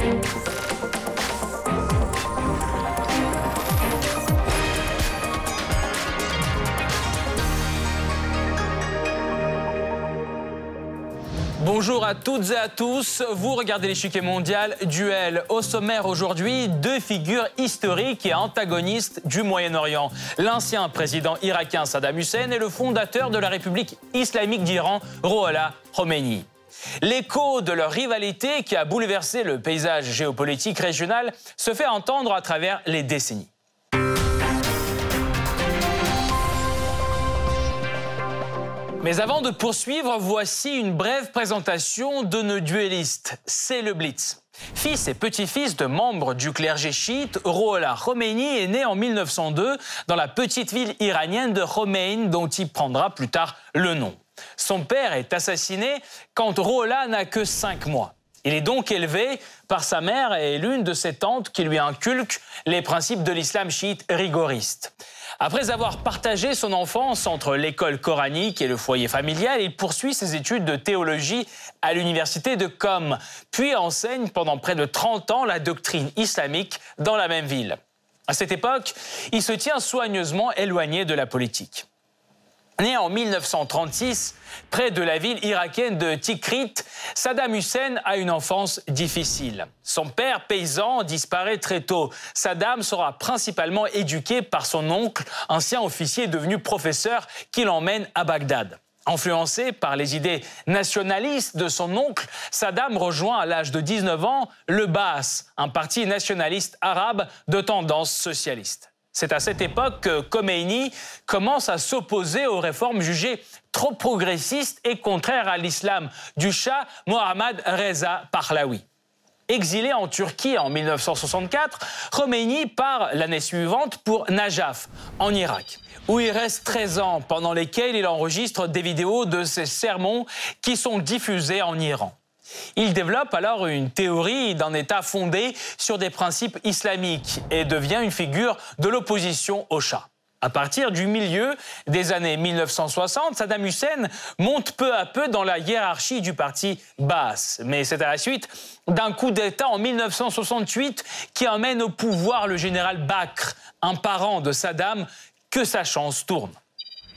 Música Bonjour à toutes et à tous. Vous regardez l'échiquier mondial. Duel au sommaire aujourd'hui. Deux figures historiques et antagonistes du Moyen-Orient. L'ancien président irakien Saddam Hussein et le fondateur de la République islamique d'Iran, Rouhollah Khomeini. L'écho de leur rivalité qui a bouleversé le paysage géopolitique régional se fait entendre à travers les décennies. Mais avant de poursuivre, voici une brève présentation de nos duellistes. C'est le Blitz. Fils et petit-fils de membres du clergé chiite, Rouhollah Khomeini est né en 1902 dans la petite ville iranienne de Khomein dont il prendra plus tard le nom. Son père est assassiné quand Rouhollah n'a que 5 mois. Il est donc élevé par sa mère et l'une de ses tantes qui lui inculquent les principes de l'islam chiite rigoriste. Après avoir partagé son enfance entre l'école coranique et le foyer familial, il poursuit ses études de théologie à l'université de Qom, puis enseigne pendant près de 30 ans la doctrine islamique dans la même ville. À cette époque, il se tient soigneusement éloigné de la politique. Né en 1936, près de la ville irakienne de Tikrit, Saddam Hussein a une enfance difficile. Son père, paysan, disparaît très tôt. Saddam sera principalement éduqué par son oncle, ancien officier devenu professeur, qui l'emmène à Bagdad. Influencé par les idées nationalistes de son oncle, Saddam rejoint à l'âge de 19 ans le Baas, un parti nationaliste arabe de tendance socialiste. C'est à cette époque que Khomeini commence à s'opposer aux réformes jugées trop progressistes et contraires à l'islam du Shah Mohammad Reza Pahlavi. Exilé en Turquie en 1964, Khomeini part l'année suivante pour Najaf, en Irak, où il reste 13 ans, pendant lesquels il enregistre des vidéos de ses sermons qui sont diffusés en Iran. Il développe alors une théorie d'un État fondé sur des principes islamiques et devient une figure de l'opposition au Shah. À partir du milieu des années 1960, Saddam Hussein monte peu à peu dans la hiérarchie du parti Baas. Mais c'est à la suite d'un coup d'État en 1968 qui emmène au pouvoir le général Bakr, un parent de Saddam, que sa chance tourne.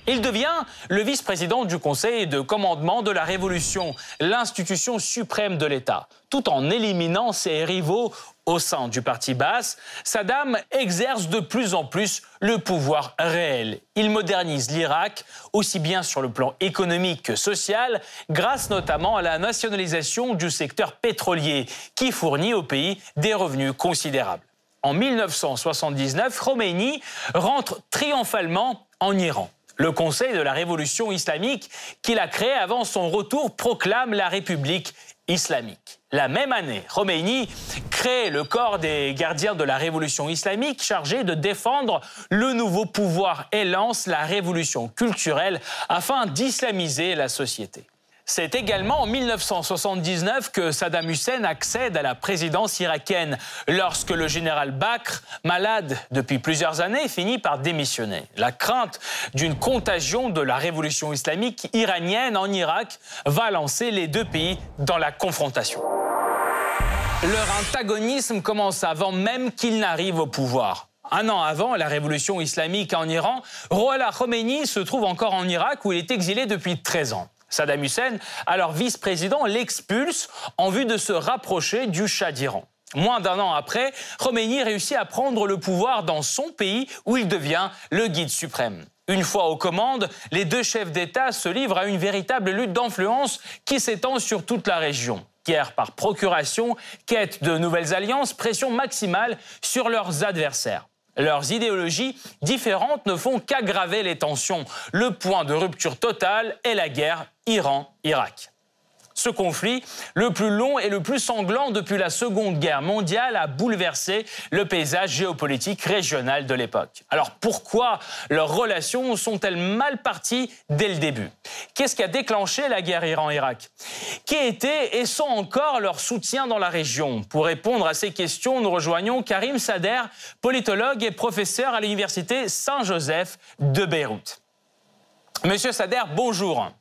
Il devient le vice-président du Conseil de commandement de la Révolution, l'institution suprême de l'État. Tout en éliminant ses rivaux au sein du parti basse, Saddam exerce de plus en plus le pouvoir réel. Il modernise l'Irak, aussi bien sur le plan économique que social, grâce notamment à la nationalisation du secteur pétrolier, qui fournit au pays des revenus considérables. En 1979, Khomeini rentre triomphalement en Iran. Le Conseil de la Révolution islamique qu'il a créé avant son retour proclame la République islamique. La même année, Khomeini crée le corps des gardiens de la révolution islamique chargé de défendre le nouveau pouvoir et lance la révolution culturelle afin d'islamiser la société. C'est également en 1979 que Saddam Hussein accède à la présidence irakienne, lorsque le général Bakr, malade depuis plusieurs années, finit par démissionner. La crainte d'une contagion de la révolution islamique iranienne en Irak va lancer les deux pays dans la confrontation. Leur antagonisme commence avant même qu'ils n'arrivent au pouvoir. Un an avant la révolution islamique en Iran, Rouhollah Khomeini se trouve encore en Irak où il est exilé depuis 13 ans. Saddam Hussein, alors vice-président, l'expulse en vue de se rapprocher du Shah d'Iran. Moins d'un an après, Khomeini réussit à prendre le pouvoir dans son pays où il devient le guide suprême. Une fois aux commandes, les deux chefs d'État se livrent à une véritable lutte d'influence qui s'étend sur toute la région. Guerre par procuration, quête de nouvelles alliances, pression maximale sur leurs adversaires. Leurs idéologies différentes ne font qu'aggraver les tensions. Le point de rupture totale est la guerre Iran-Irak. Ce conflit, le plus long et le plus sanglant depuis la Seconde Guerre mondiale, a bouleversé le paysage géopolitique régional de l'époque. Alors pourquoi leurs relations sont-elles mal parties dès le début? Qu'est-ce qui a déclenché la guerre Iran-Irak? Qui était et sont encore leurs soutiens dans la région? Pour répondre à ces questions, nous rejoignons Karim Sader, politologue et professeur à l'université Saint-Joseph de Beyrouth. Monsieur Sader, bonjour.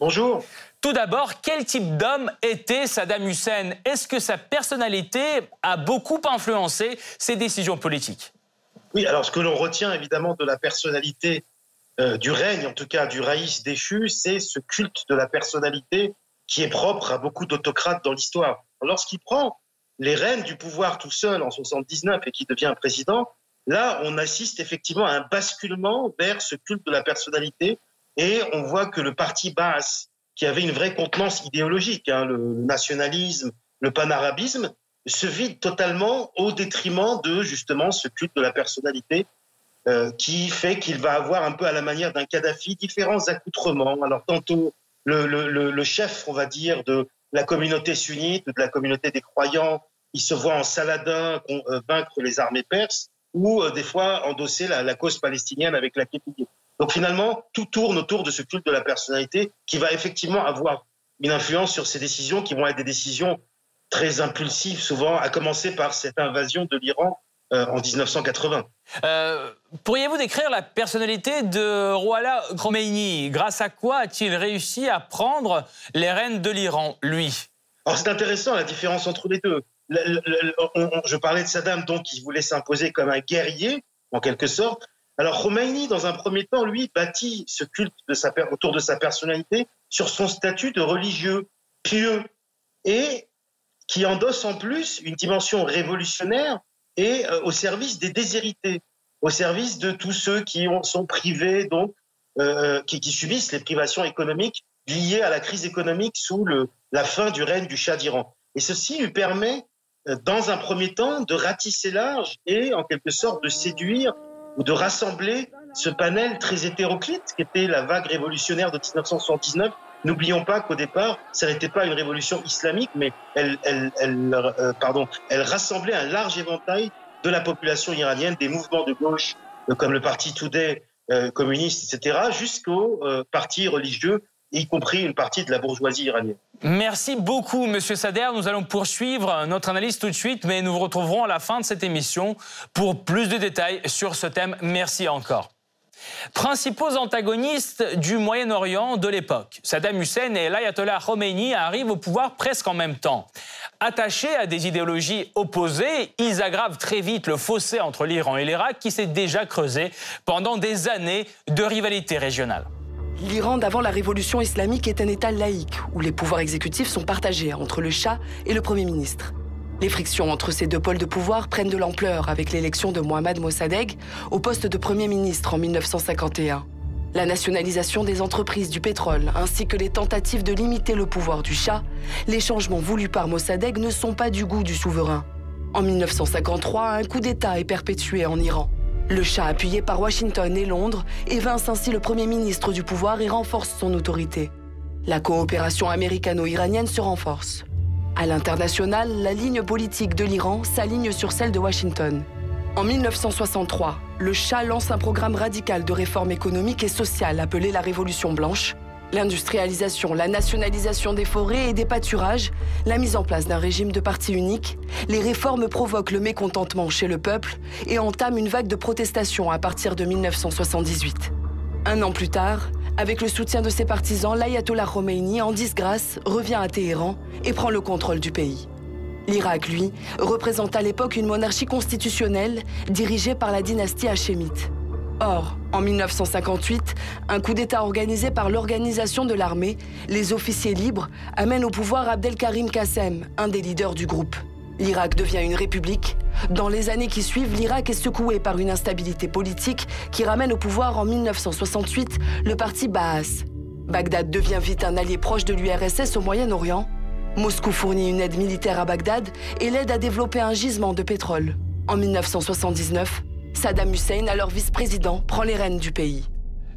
Bonjour. Tout d'abord, quel type d'homme était Saddam Hussein? Est-ce que sa personnalité a beaucoup influencé ses décisions politiques? Oui, alors ce que l'on retient évidemment de la personnalité euh, du règne, en tout cas du raïs déchu, c'est ce culte de la personnalité qui est propre à beaucoup d'autocrates dans l'histoire. Lorsqu'il prend les rênes du pouvoir tout seul en 79 et qui devient président, là, on assiste effectivement à un basculement vers ce culte de la personnalité et on voit que le parti basse, qui avait une vraie contenance idéologique, hein, le nationalisme, le panarabisme, se vide totalement au détriment de justement ce culte de la personnalité euh, qui fait qu'il va avoir un peu à la manière d'un Kadhafi différents accoutrements. Alors tantôt le, chef, on va dire, de la communauté sunnite, de la communauté des croyants, il se voit en Saladin euh, vaincre les armées perses ou euh, des fois endosser la, cause palestinienne avec la Képidie. Donc finalement, tout tourne autour de ce culte de la personnalité qui va effectivement avoir une influence sur ces décisions qui vont être des décisions très impulsives souvent, à commencer par cette invasion de l'Iran euh, en 1980. Euh, Pourriez-vous décrire la personnalité de Rouala Khomeini? Grâce à quoi a-t-il réussi à prendre les rênes de l'Iran, lui? Alors c'est intéressant la différence entre les deux. je parlais de Saddam, donc, qui voulait s'imposer comme un guerrier, en quelque sorte. Alors Khomeini, dans un premier temps, lui, bâtit ce culte autour de sa personnalité sur son statut de religieux pieux et qui endosse en plus une dimension révolutionnaire et euh, au service des déshérités, au service de tous ceux qui ont, sont privés, donc, euh, qui, qui, subissent les privations économiques liées à la crise économique sous la fin du règne du Shah d'Iran. Et ceci lui permet, euh, dans un premier temps, de ratisser large et, en quelque sorte, de séduire ou de rassembler ce panel très hétéroclite qu'était la vague révolutionnaire de 1979. N'oublions pas qu'au départ, ça n'était pas une révolution islamique, mais euh, elle rassemblait un large éventail de la population iranienne, des mouvements de gauche euh, comme le parti Today euh, communiste, etc., jusqu'aux partis religieux y compris une partie de la bourgeoisie iranienne. Merci beaucoup, Monsieur Sader. Nous allons poursuivre notre analyse tout de suite, mais nous vous retrouverons à la fin de cette émission pour plus de détails sur ce thème. Merci encore. Principaux antagonistes du Moyen-Orient de l'époque, Saddam Hussein et l'ayatollah Khomeini arrivent au pouvoir presque en même temps. Attachés à des idéologies opposées, ils aggravent très vite le fossé entre l'Iran et l'Irak qui s'est déjà creusé pendant des années de rivalité régionale. L'Iran d'avant la révolution islamique est un État laïque où les pouvoirs exécutifs sont partagés entre le Shah et le Premier ministre. Les frictions entre ces deux pôles de pouvoir prennent de l'ampleur avec l'élection de Mohammad Mossadegh au poste de Premier ministre en 1951. La nationalisation des entreprises du pétrole ainsi que les tentatives de limiter le pouvoir du Shah, les changements voulus par Mossadegh ne sont pas du goût du souverain. En 1953, un coup d'État est perpétué en Iran. Le Shah, appuyé par Washington et Londres, évince ainsi le Premier ministre du pouvoir et renforce son autorité. La coopération américano-iranienne se renforce. À l'international, la ligne politique de l'Iran s'aligne sur celle de Washington. En 1963, le Shah lance un programme radical de réforme économique et sociale appelé la Révolution blanche, L'industrialisation, la nationalisation des forêts et des pâturages, la mise en place d'un régime de parti unique, les réformes provoquent le mécontentement chez le peuple et entament une vague de protestations à partir de 1978. Un an plus tard, avec le soutien de ses partisans, l'ayatollah Khomeini, en disgrâce, revient à Téhéran et prend le contrôle du pays. L'Irak, lui, représente à l'époque une monarchie constitutionnelle dirigée par la dynastie hachémite. Or, en 1958, un coup d'État organisé par l'organisation de l'armée, les officiers libres, amène au pouvoir Abdelkarim Kassem, un des leaders du groupe. L'Irak devient une république. Dans les années qui suivent, l'Irak est secoué par une instabilité politique qui ramène au pouvoir en 1968 le parti Baas. Bagdad devient vite un allié proche de l'URSS au Moyen-Orient. Moscou fournit une aide militaire à Bagdad et l'aide à développer un gisement de pétrole. En 1979, Saddam Hussein, alors vice-président, prend les rênes du pays.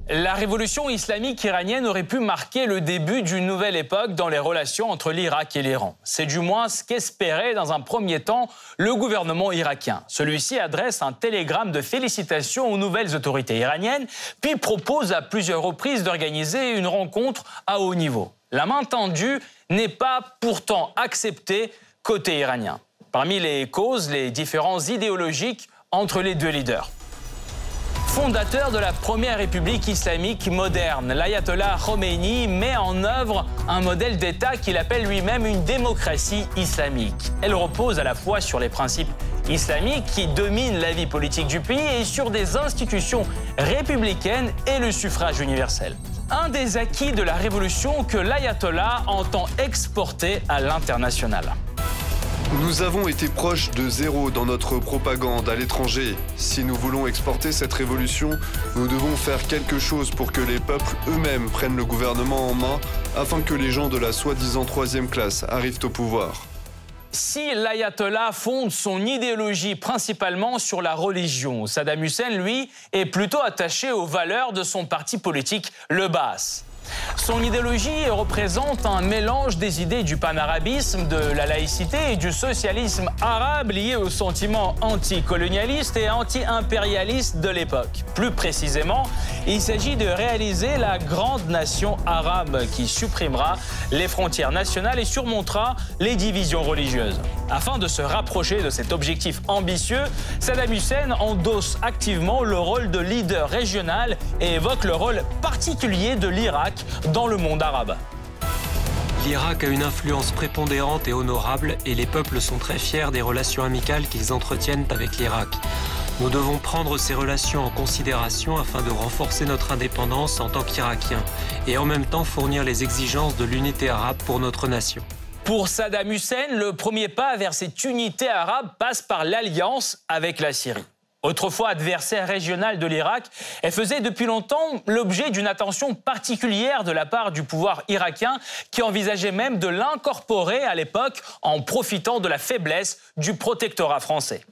La révolution islamique iranienne aurait pu marquer le début d'une nouvelle époque dans les relations entre l'Irak et l'Iran. C'est du moins ce qu'espérait dans un premier temps le gouvernement irakien. Celui-ci adresse un télégramme de félicitations aux nouvelles autorités iraniennes, puis propose à plusieurs reprises d'organiser une rencontre à haut niveau. La main tendue n'est pas pourtant acceptée côté iranien. Parmi les causes, les différences idéologiques entre les deux leaders. Fondateur de la première république islamique moderne, l'ayatollah Khomeini met en œuvre un modèle d'État qu'il appelle lui-même une démocratie islamique. Elle repose à la fois sur les principes islamiques qui dominent la vie politique du pays et sur des institutions républicaines et le suffrage universel. Un des acquis de la révolution que l'ayatollah entend exporter à l'international. Nous avons été proches de zéro dans notre propagande à l'étranger. Si nous voulons exporter cette révolution, nous devons faire quelque chose pour que les peuples eux-mêmes prennent le gouvernement en main afin que les gens de la soi-disant troisième classe arrivent au pouvoir. Si l'ayatollah fonde son idéologie principalement sur la religion, Saddam Hussein, lui, est plutôt attaché aux valeurs de son parti politique, le Baas. Son idéologie représente un mélange des idées du panarabisme, de la laïcité et du socialisme arabe lié au sentiment anticolonialiste et anti-impérialiste de l'époque. Plus précisément, il s'agit de réaliser la grande nation arabe qui supprimera les frontières nationales et surmontera les divisions religieuses. Afin de se rapprocher de cet objectif ambitieux, Saddam Hussein endosse activement le rôle de leader régional et évoque le rôle particulier de l'Irak dans le monde arabe. L'Irak a une influence prépondérante et honorable et les peuples sont très fiers des relations amicales qu'ils entretiennent avec l'Irak. Nous devons prendre ces relations en considération afin de renforcer notre indépendance en tant qu'Irakiens et en même temps fournir les exigences de l'unité arabe pour notre nation. Pour Saddam Hussein, le premier pas vers cette unité arabe passe par l'alliance avec la Syrie. Autrefois adversaire régional de l'Irak, elle faisait depuis longtemps l'objet d'une attention particulière de la part du pouvoir irakien qui envisageait même de l'incorporer à l'époque en profitant de la faiblesse du protectorat français.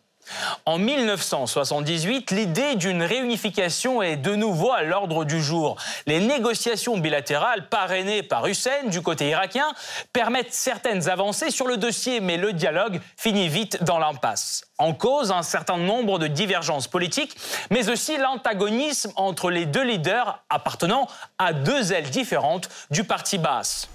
En 1978, l'idée d'une réunification est de nouveau à l'ordre du jour. Les négociations bilatérales parrainées par Hussein du côté irakien permettent certaines avancées sur le dossier, mais le dialogue finit vite dans l'impasse. En cause, un certain nombre de divergences politiques, mais aussi l'antagonisme entre les deux leaders appartenant à deux ailes différentes du parti basse.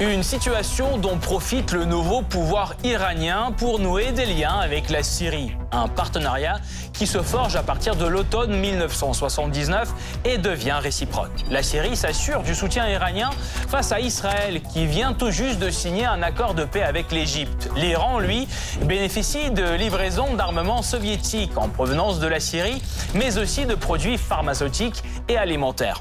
Une situation dont profite le nouveau pouvoir iranien pour nouer des liens avec la Syrie. Un partenariat qui se forge à partir de l'automne 1979 et devient réciproque. La Syrie s'assure du soutien iranien face à Israël qui vient tout juste de signer un accord de paix avec l'Égypte. L'Iran, lui, bénéficie de livraisons d'armements soviétiques en provenance de la Syrie, mais aussi de produits pharmaceutiques et alimentaires.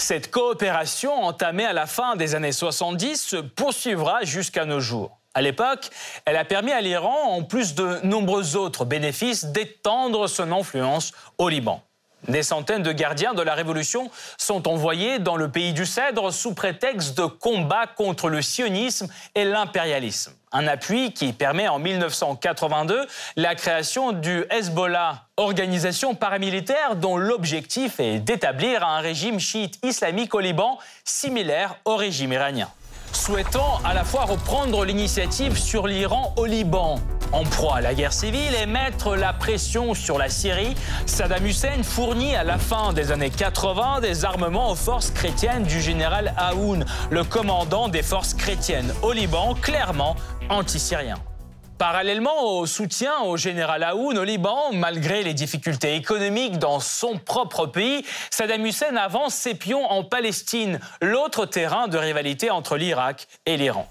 Cette coopération, entamée à la fin des années 70, se poursuivra jusqu'à nos jours. À l'époque, elle a permis à l'Iran, en plus de nombreux autres bénéfices, d'étendre son influence au Liban. Des centaines de gardiens de la Révolution sont envoyés dans le pays du Cèdre sous prétexte de combat contre le sionisme et l'impérialisme. Un appui qui permet en 1982 la création du Hezbollah, organisation paramilitaire dont l'objectif est d'établir un régime chiite islamique au Liban similaire au régime iranien souhaitant à la fois reprendre l'initiative sur l'Iran au Liban. En proie à la guerre civile et mettre la pression sur la Syrie, Saddam Hussein fournit à la fin des années 80 des armements aux forces chrétiennes du général Aoun, le commandant des forces chrétiennes au Liban, clairement anti-syrien. Parallèlement au soutien au général Aoun au Liban, malgré les difficultés économiques dans son propre pays, Saddam Hussein avance ses pions en Palestine, l'autre terrain de rivalité entre l'Irak et l'Iran.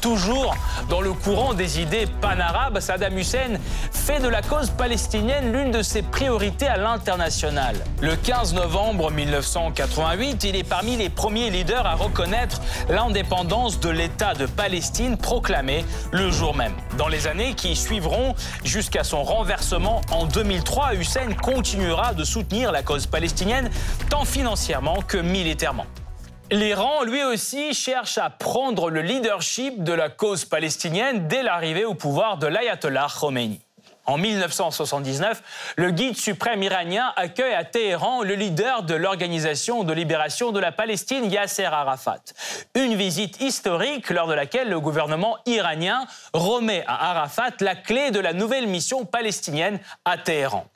Toujours dans le courant des idées panarabes, Saddam Hussein fait de la cause palestinienne l'une de ses priorités à l'international. Le 15 novembre 1988, il est parmi les premiers leaders à reconnaître l'indépendance de l'État de Palestine proclamé le jour même. Dans les années qui suivront, jusqu'à son renversement en 2003, Hussein continuera de soutenir la cause palestinienne tant financièrement que militairement. L'Iran, lui aussi, cherche à prendre le leadership de la cause palestinienne dès l'arrivée au pouvoir de l'ayatollah Khomeini. En 1979, le guide suprême iranien accueille à Téhéran le leader de l'Organisation de libération de la Palestine, Yasser Arafat. Une visite historique lors de laquelle le gouvernement iranien remet à Arafat la clé de la nouvelle mission palestinienne à Téhéran.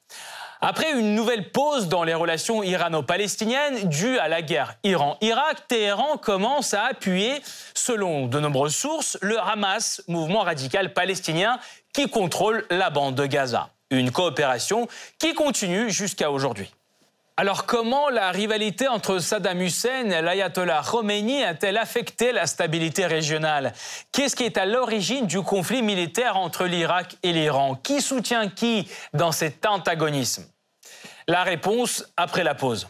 Après une nouvelle pause dans les relations irano-palestiniennes due à la guerre Iran-Irak, Téhéran commence à appuyer, selon de nombreuses sources, le Hamas, mouvement radical palestinien qui contrôle la bande de Gaza. Une coopération qui continue jusqu'à aujourd'hui. Alors comment la rivalité entre Saddam Hussein et l'ayatollah Khomeini a-t-elle affecté la stabilité régionale? Qu'est-ce qui est à l'origine du conflit militaire entre l'Irak et l'Iran? Qui soutient qui dans cet antagonisme? La réponse après la pause.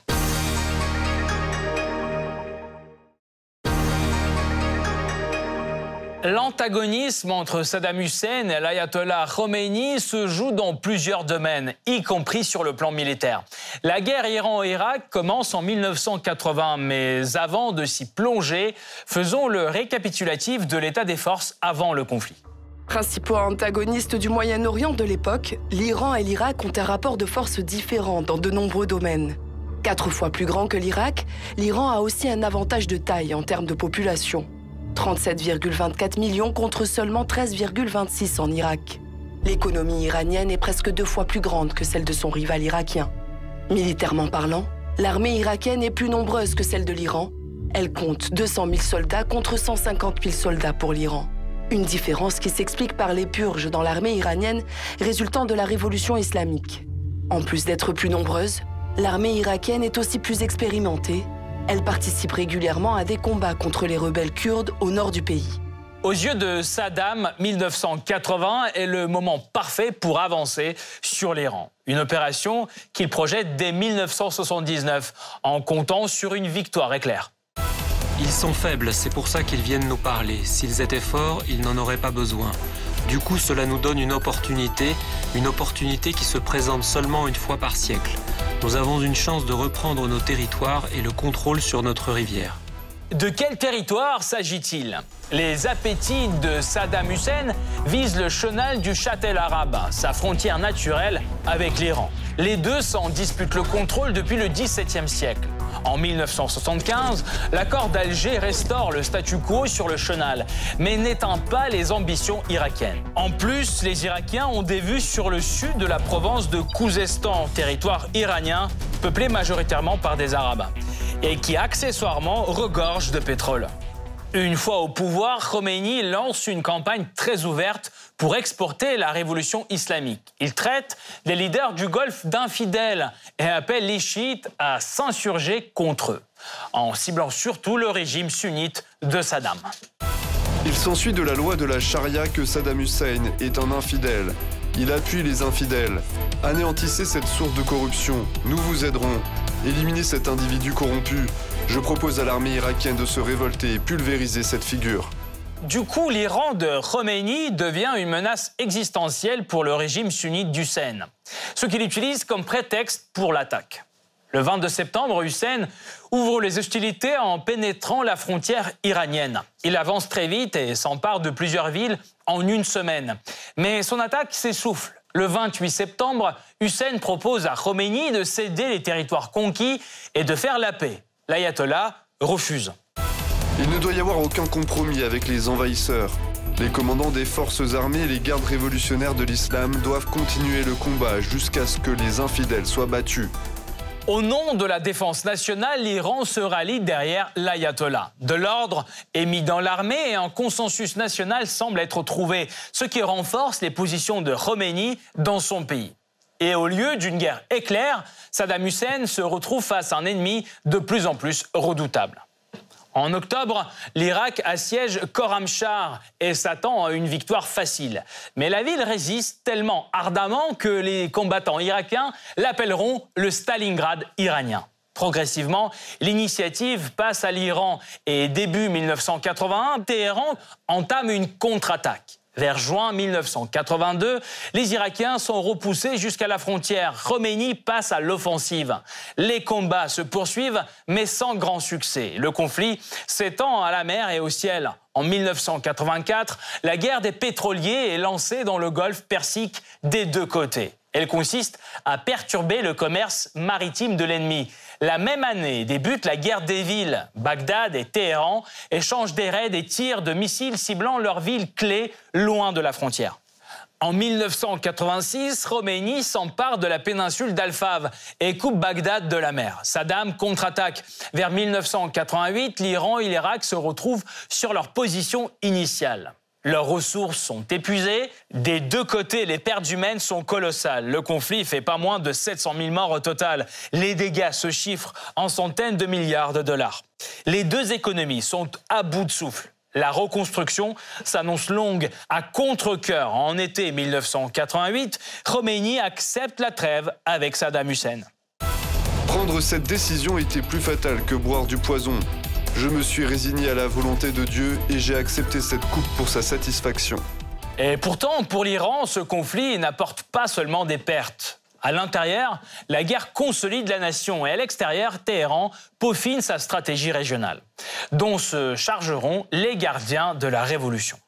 L'antagonisme entre Saddam Hussein et l'ayatollah Khomeini se joue dans plusieurs domaines, y compris sur le plan militaire. La guerre Iran-Irak commence en 1980, mais avant de s'y plonger, faisons le récapitulatif de l'état des forces avant le conflit. Principaux antagonistes du Moyen-Orient de l'époque, l'Iran et l'Irak ont un rapport de force différent dans de nombreux domaines. Quatre fois plus grand que l'Irak, l'Iran a aussi un avantage de taille en termes de population. 37,24 millions contre seulement 13,26 en Irak. L'économie iranienne est presque deux fois plus grande que celle de son rival irakien. Militairement parlant, l'armée irakienne est plus nombreuse que celle de l'Iran. Elle compte 200 000 soldats contre 150 000 soldats pour l'Iran. Une différence qui s'explique par les purges dans l'armée iranienne résultant de la révolution islamique. En plus d'être plus nombreuse, l'armée irakienne est aussi plus expérimentée elle participe régulièrement à des combats contre les rebelles kurdes au nord du pays. Aux yeux de Saddam, 1980 est le moment parfait pour avancer sur l'Iran. Une opération qu'il projette dès 1979 en comptant sur une victoire éclair. Ils sont faibles, c'est pour ça qu'ils viennent nous parler. S'ils étaient forts, ils n'en auraient pas besoin. Du coup, cela nous donne une opportunité, une opportunité qui se présente seulement une fois par siècle. Nous avons une chance de reprendre nos territoires et le contrôle sur notre rivière. De quel territoire s'agit-il? Les appétits de Saddam Hussein visent le chenal du Châtel arabe, sa frontière naturelle avec l'Iran. Les deux s'en disputent le contrôle depuis le XVIIe siècle. En 1975, l'accord d'Alger restaure le statu quo sur le chenal, mais n'éteint pas les ambitions irakiennes. En plus, les Irakiens ont des vues sur le sud de la province de Khouzestan, territoire iranien peuplé majoritairement par des Arabes, et qui accessoirement regorge de pétrole. Une fois au pouvoir, Khomeini lance une campagne très ouverte pour exporter la révolution islamique. Il traite les leaders du Golfe d'infidèles et appelle les chiites à s'insurger contre eux, en ciblant surtout le régime sunnite de Saddam. Il s'ensuit de la loi de la charia que Saddam Hussein est un infidèle. Il appuie les infidèles. Anéantissez cette source de corruption. Nous vous aiderons. Éliminez cet individu corrompu. Je propose à l'armée irakienne de se révolter et pulvériser cette figure. Du coup, l'Iran de Khomeini devient une menace existentielle pour le régime sunnite d'Hussein, ce qu'il utilise comme prétexte pour l'attaque. Le 22 septembre, Hussein ouvre les hostilités en pénétrant la frontière iranienne. Il avance très vite et s'empare de plusieurs villes en une semaine. Mais son attaque s'essouffle. Le 28 septembre, Hussein propose à Khomeini de céder les territoires conquis et de faire la paix. L'ayatollah refuse. Il ne doit y avoir aucun compromis avec les envahisseurs. Les commandants des forces armées et les gardes révolutionnaires de l'islam doivent continuer le combat jusqu'à ce que les infidèles soient battus. Au nom de la défense nationale, l'Iran se rallie derrière l'ayatollah. De l'ordre est mis dans l'armée et un consensus national semble être trouvé, ce qui renforce les positions de Khomeini dans son pays. Et au lieu d'une guerre éclair, Saddam Hussein se retrouve face à un ennemi de plus en plus redoutable. En octobre, l'Irak assiège Khorramshahr et s'attend à une victoire facile. Mais la ville résiste tellement ardemment que les combattants irakiens l'appelleront le Stalingrad iranien. Progressivement, l'initiative passe à l'Iran et début 1981, Téhéran entame une contre-attaque. Vers juin 1982, les Irakiens sont repoussés jusqu'à la frontière. Khomeini passe à l'offensive. Les combats se poursuivent, mais sans grand succès. Le conflit s'étend à la mer et au ciel. En 1984, la guerre des pétroliers est lancée dans le golfe Persique des deux côtés. Elle consiste à perturber le commerce maritime de l'ennemi. La même année débute la guerre des villes. Bagdad et Téhéran échangent des raids et tirs de missiles ciblant leurs villes clés loin de la frontière. En 1986, Khomeini s'empare de la péninsule d'Al-Fav et coupe Bagdad de la mer. Saddam contre-attaque. Vers 1988, l'Iran et l'Irak se retrouvent sur leur position initiale. Leurs ressources sont épuisées. Des deux côtés, les pertes humaines sont colossales. Le conflit fait pas moins de 700 000 morts au total. Les dégâts se chiffrent en centaines de milliards de dollars. Les deux économies sont à bout de souffle. La reconstruction s'annonce longue à contre-coeur. En été 1988, Khomeini accepte la trêve avec Saddam Hussein. Prendre cette décision était plus fatal que boire du poison. Je me suis résigné à la volonté de Dieu et j'ai accepté cette coupe pour sa satisfaction. Et pourtant, pour l'Iran, ce conflit n'apporte pas seulement des pertes. À l'intérieur, la guerre consolide la nation et à l'extérieur, Téhéran peaufine sa stratégie régionale, dont se chargeront les gardiens de la révolution.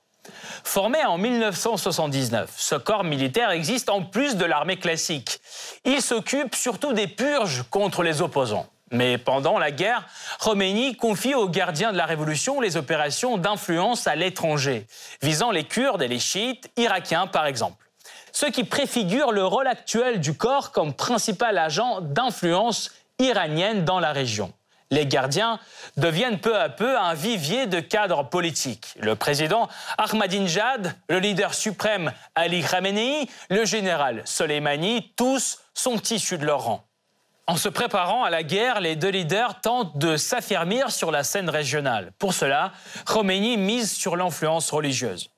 Formé en 1979, ce corps militaire existe en plus de l'armée classique. Il s'occupe surtout des purges contre les opposants. Mais pendant la guerre, Khomeini confie aux gardiens de la révolution les opérations d'influence à l'étranger, visant les Kurdes et les chiites irakiens par exemple. Ce qui préfigure le rôle actuel du corps comme principal agent d'influence iranienne dans la région. Les gardiens deviennent peu à peu un vivier de cadres politiques. Le président Ahmadinejad, le leader suprême Ali Khamenei, le général Soleimani, tous sont issus de leur rang. En se préparant à la guerre, les deux leaders tentent de s'affirmer sur la scène régionale. Pour cela, Khomeini mise sur l'influence religieuse.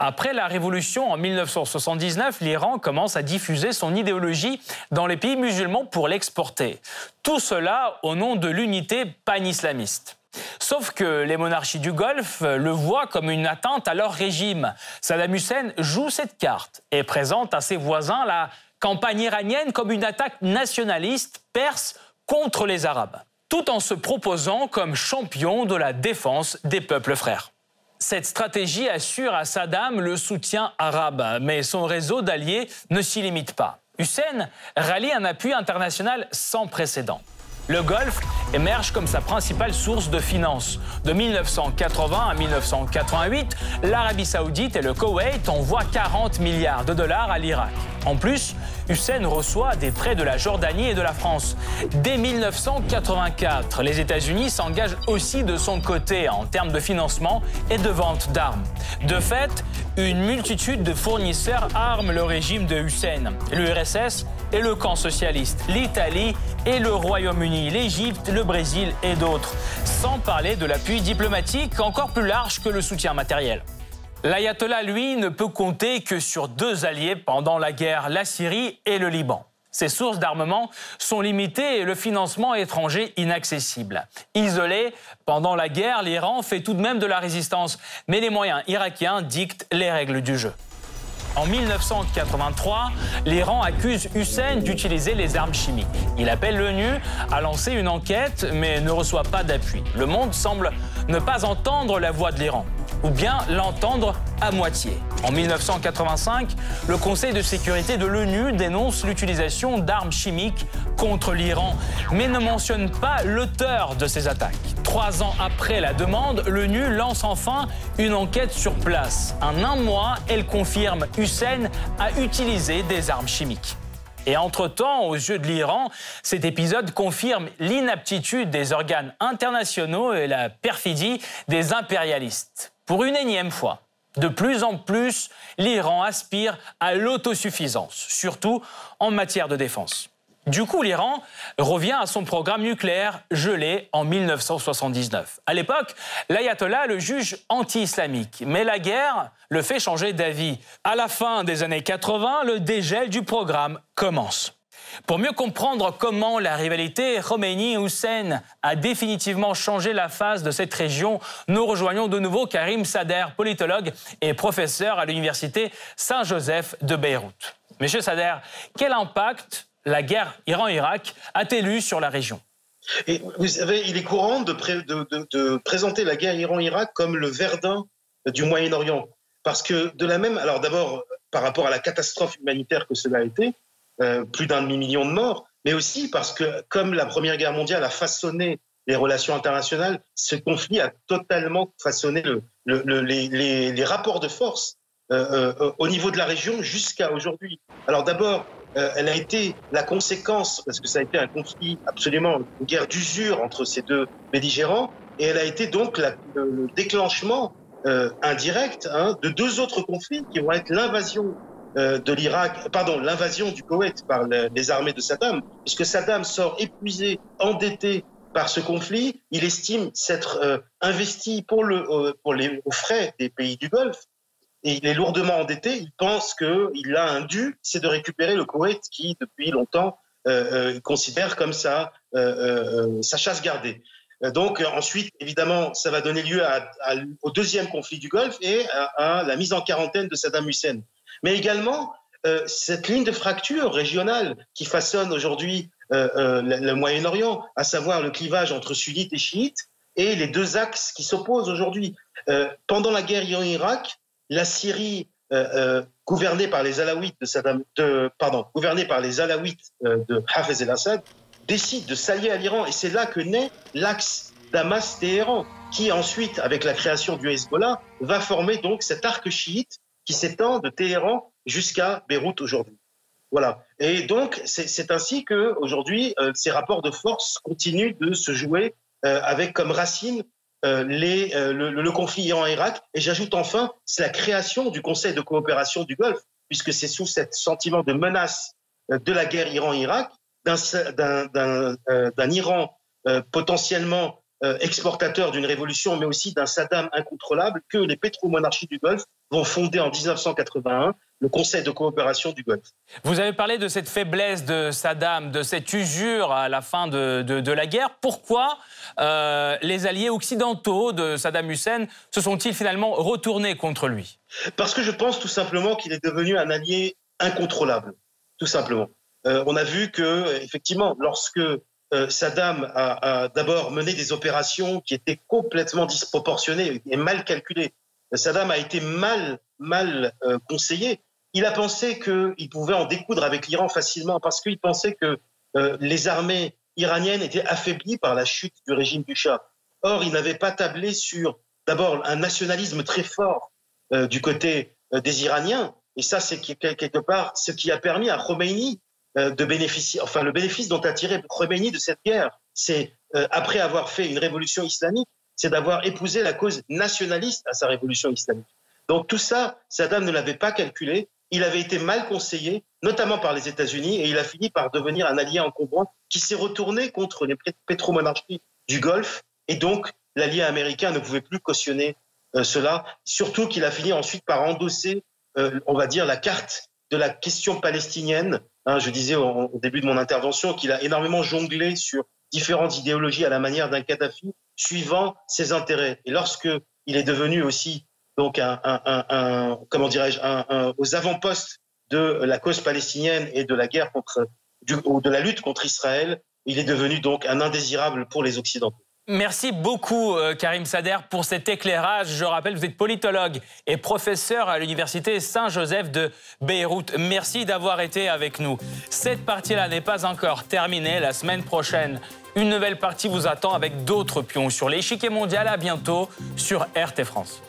Après la révolution en 1979, l'Iran commence à diffuser son idéologie dans les pays musulmans pour l'exporter. Tout cela au nom de l'unité pan-islamiste. Sauf que les monarchies du Golfe le voient comme une atteinte à leur régime. Saddam Hussein joue cette carte et présente à ses voisins la campagne iranienne comme une attaque nationaliste perse contre les Arabes, tout en se proposant comme champion de la défense des peuples frères. Cette stratégie assure à Saddam le soutien arabe, mais son réseau d'alliés ne s'y limite pas. Hussein rallie un appui international sans précédent. Le Golfe émerge comme sa principale source de finances. De 1980 à 1988, l'Arabie saoudite et le Koweït envoient 40 milliards de dollars à l'Irak. En plus, Hussein reçoit des prêts de la Jordanie et de la France. Dès 1984, les États-Unis s'engagent aussi de son côté en termes de financement et de vente d'armes. De fait, une multitude de fournisseurs arment le régime de Hussein. L'URSS et le camp socialiste, l'Italie et le Royaume-Uni, l'Égypte, le Brésil et d'autres. Sans parler de l'appui diplomatique encore plus large que le soutien matériel. L'ayatollah, lui, ne peut compter que sur deux alliés pendant la guerre, la Syrie et le Liban. Ses sources d'armement sont limitées et le financement étranger inaccessible. Isolé, pendant la guerre, l'Iran fait tout de même de la résistance, mais les moyens irakiens dictent les règles du jeu. En 1983, l'Iran accuse Hussein d'utiliser les armes chimiques. Il appelle l'ONU à lancer une enquête, mais ne reçoit pas d'appui. Le monde semble ne pas entendre la voix de l'Iran ou bien l'entendre à moitié. En 1985, le Conseil de sécurité de l'ONU dénonce l'utilisation d'armes chimiques contre l'Iran, mais ne mentionne pas l'auteur de ces attaques. Trois ans après la demande, l'ONU lance enfin une enquête sur place. En un mois, elle confirme Hussein a utilisé des armes chimiques. Et entre-temps, aux yeux de l'Iran, cet épisode confirme l'inaptitude des organes internationaux et la perfidie des impérialistes. Pour une énième fois, de plus en plus, l'Iran aspire à l'autosuffisance, surtout en matière de défense. Du coup, l'Iran revient à son programme nucléaire gelé en 1979. À l'époque, l'ayatollah le juge anti-islamique, mais la guerre le fait changer d'avis. À la fin des années 80, le dégel du programme commence. Pour mieux comprendre comment la rivalité Khomeini-Hussein a définitivement changé la face de cette région, nous rejoignons de nouveau Karim Sader, politologue et professeur à l'université Saint-Joseph de Beyrouth. Monsieur Sader, quel impact la guerre Iran-Irak a-t-elle eu sur la région? Vous savez, il est courant de, de présenter la guerre Iran-Irak comme le Verdun du Moyen-Orient. Parce que de la même, alors d'abord par rapport à la catastrophe humanitaire que cela a été, euh, plus d'un demi-million de morts, mais aussi parce que comme la Première Guerre mondiale a façonné les relations internationales, ce conflit a totalement façonné le, le, les, rapports de force euh, euh, au niveau de la région jusqu'à aujourd'hui. Alors d'abord, elle a été la conséquence, parce que ça a été un conflit absolument, une guerre d'usure entre ces deux belligérants, et elle a été donc le déclenchement indirect hein, de deux autres conflits qui vont être l'invasion de l'Irak, pardon, l'invasion du Koweït par les armées de Saddam, puisque Saddam sort épuisé, endetté par ce conflit, il estime s'être euh, investi le, pour les, aux frais des pays du Golfe, et il est lourdement endetté. Il pense qu'il a un dû, c'est de récupérer le Koweït qui, depuis longtemps, euh, considère comme sa chasse gardée. Donc ensuite, évidemment, ça va donner lieu au deuxième conflit du Golfe et à, la mise en quarantaine de Saddam Hussein mais également euh, cette ligne de fracture régionale qui façonne aujourd'hui euh, euh, le, Moyen-Orient, à savoir le clivage entre sunnites et chiites, et les deux axes qui s'opposent aujourd'hui. pendant la guerre Iran-Irak, la Syrie gouvernée par les Alaouites de Saddam, de, pardon, gouvernée par les Alaouites de Hafez el-Assad, décide de s'allier à l'Iran, et c'est là que naît l'axe Damas-Téhéran, qui ensuite, avec la création du Hezbollah, va former donc cet arc chiite qui s'étend de Téhéran jusqu'à Beyrouth aujourd'hui. Voilà. Et donc, c'est ainsi que aujourd'hui, euh, ces rapports de force continuent de se jouer euh, avec comme racine euh, le, le, conflit Iran-Irak. Et j'ajoute enfin, c'est la création du Conseil de coopération du Golfe, puisque c'est sous ce sentiment de menace de la guerre Iran-Irak, d'un Iran potentiellement exportateur d'une révolution, mais aussi d'un Saddam incontrôlable, que les pétromonarchies du Golfe vont fonder en 1981 le Conseil de coopération du Golfe. Vous avez parlé de cette faiblesse de Saddam, de cette usure à la fin de, de, la guerre. Pourquoi euh, les alliés occidentaux de Saddam Hussein se sont-ils finalement retournés contre lui? Parce que je pense tout simplement qu'il est devenu un allié incontrôlable, tout simplement. Euh, on a vu que, effectivement, lorsque euh, Saddam a, d'abord mené des opérations qui étaient complètement disproportionnées et mal calculées. Saddam a été mal, mal euh, conseillé. Il a pensé qu'il pouvait en découdre avec l'Iran facilement parce qu'il pensait que euh, les armées iraniennes étaient affaiblies par la chute du régime du Shah. Or, il n'avait pas tablé sur d'abord un nationalisme très fort du côté des Iraniens. Et ça, c'est quelque part ce qui a permis à Khomeini de bénéficier, enfin le bénéfice dont a tiré Khomeini de cette guerre, c'est euh, après avoir fait une révolution islamique, c'est d'avoir épousé la cause nationaliste à sa révolution islamique. Donc tout ça, Saddam ne l'avait pas calculé. Il avait été mal conseillé, notamment par les États-Unis, et il a fini par devenir un allié encombrant qui s'est retourné contre les pétromonarchies du Golfe, et donc l'allié américain ne pouvait plus cautionner euh, cela. Surtout qu'il a fini ensuite par endosser, on va dire, la carte de la question palestinienne Hein, je disais au, début de mon intervention qu'il a énormément jonglé sur différentes idéologies à la manière d'un Kadhafi, suivant ses intérêts. Et lorsque il est devenu aussi donc un, comment dirais-je, aux avant-postes de la cause palestinienne et de la guerre contre, du, de la lutte contre Israël, il est devenu donc un indésirable pour les Occidentaux. Merci beaucoup, euh, Karim Sader, pour cet éclairage. Je rappelle, vous êtes politologue et professeur à l'Université Saint-Joseph de Beyrouth. Merci d'avoir été avec nous. Cette partie-là n'est pas encore terminée. La semaine prochaine, une nouvelle partie vous attend avec d'autres pions sur l'échiquier mondial. À bientôt sur RT France.